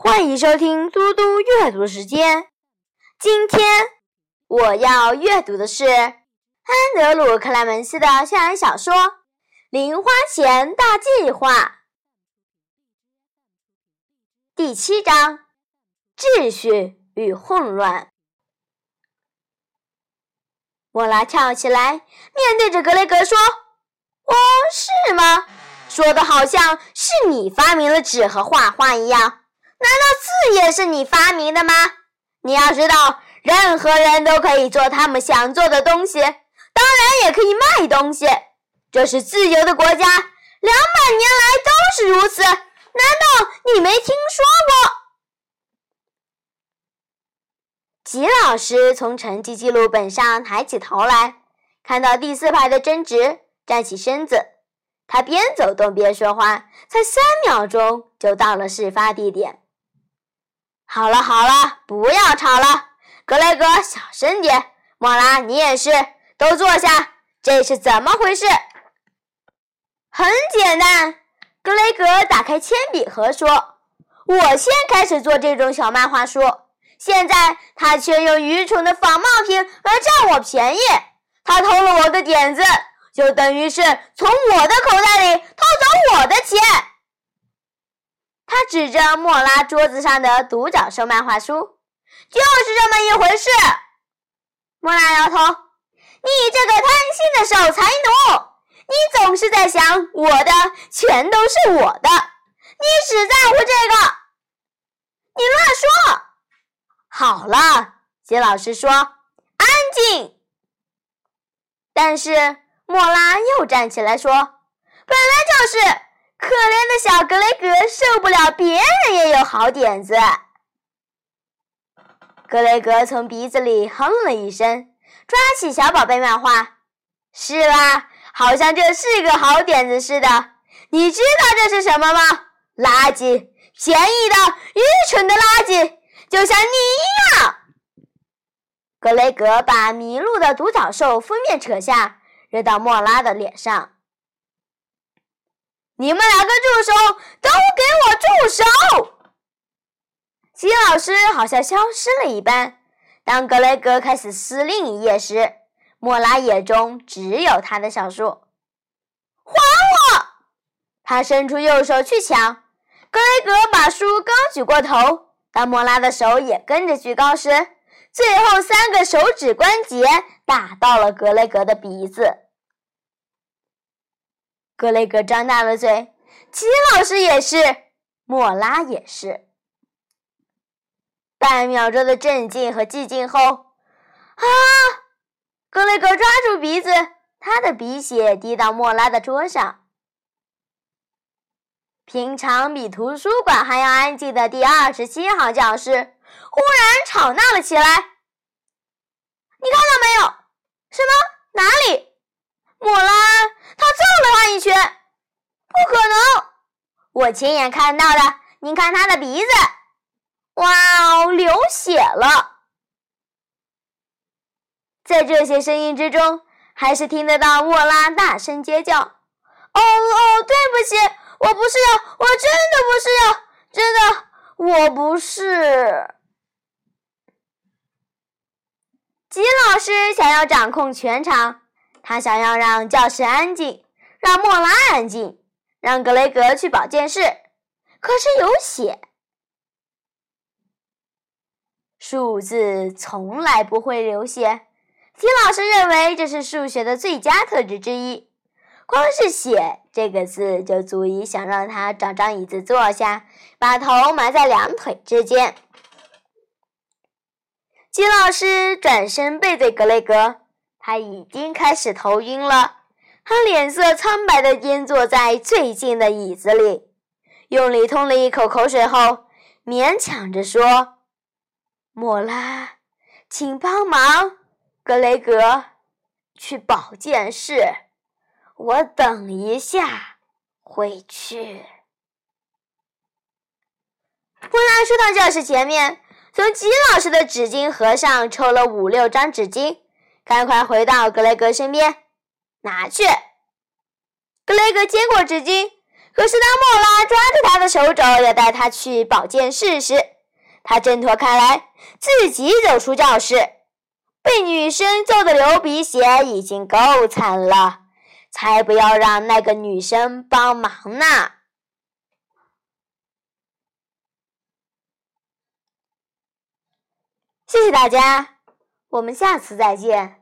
欢迎收听嘟嘟阅读时间。今天我要阅读的是安德鲁·克莱门斯的校园小说《零花钱大计划》第七章：秩序与混乱。莫拉跳起来，面对着格雷格说：“哦，是吗？说的好像是你发明了纸和画画一样。”难道字也是你发明的吗？你要知道，任何人都可以做他们想做的东西，当然也可以卖东西。这是自由的国家，两百年来都是如此。难道你没听说过？吉老师从成绩记录本上抬起头来，看到第四排的争执，站起身子。他边走动边说话，才三秒钟就到了事发地点。好了好了，不要吵了，格雷格，小声点。莫拉，你也是，都坐下。这是怎么回事？很简单，格雷格打开铅笔盒说：“我先开始做这种小漫画书，现在他却用愚蠢的仿冒品来占我便宜。他偷了我的点子，就等于是从我的口袋里偷走我的钱。”他指着莫拉桌子上的独角兽漫画书，就是这么一回事。莫拉摇头：“你这个贪心的守财奴，你总是在想我的全都是我的，你只在乎这个。你乱说。”好了，杰老师说：“安静。”但是莫拉又站起来说：“本来就是。”可怜的小格雷格受不了别人也有好点子。格雷格从鼻子里哼了一声，抓起小宝贝漫画，是吧？好像这是个好点子似的。你知道这是什么吗？垃圾，便宜的、愚蠢的垃圾，就像你一样。格雷格把迷路的独角兽封面扯下，扔到莫拉的脸上。你们两个助手都给我住手！吉老师好像消失了一般。当格雷格开始撕另一页时，莫拉眼中只有他的小树。还我！他伸出右手去抢。格雷格把书刚举过头，当莫拉的手也跟着举高时，最后三个手指关节打到了格雷格的鼻子。格雷格张大了嘴，齐老师也是，莫拉也是。半秒钟的镇静和寂静后，啊！格雷格抓住鼻子，他的鼻血滴到莫拉的桌上。平常比图书馆还要安静的第二十七号教室，忽然吵闹了起来。你看到没有？什么？哪里？莫拉，他揍了他一拳，不可能！我亲眼看到的。你看他的鼻子，哇哦，流血了。在这些声音之中，还是听得到莫拉大声尖叫：“哦哦，对不起，我不是要，我真的不是要，真的，我不是。”吉老师想要掌控全场。他想要让教室安静，让莫拉安静，让格雷格去保健室。可是有血，数字从来不会流血。金老师认为这是数学的最佳特质之一。光是“血”这个字就足以想让他找张椅子坐下，把头埋在两腿之间。金老师转身背对格雷格。他已经开始头晕了，他脸色苍白地瘫坐在最近的椅子里，用力吞了一口口水后，勉强着说：“莫拉，请帮忙，格雷格，去保健室，我等一下回去。”莫拉说到教室前面，从吉老师的纸巾盒上抽了五六张纸巾。赶快回到格雷格身边，拿去。格雷格接过纸巾，可是当莫拉抓着他的手肘要带他去保健室时，他挣脱开来，自己走出教室。被女生揍的流鼻血已经够惨了，才不要让那个女生帮忙呢！谢谢大家，我们下次再见。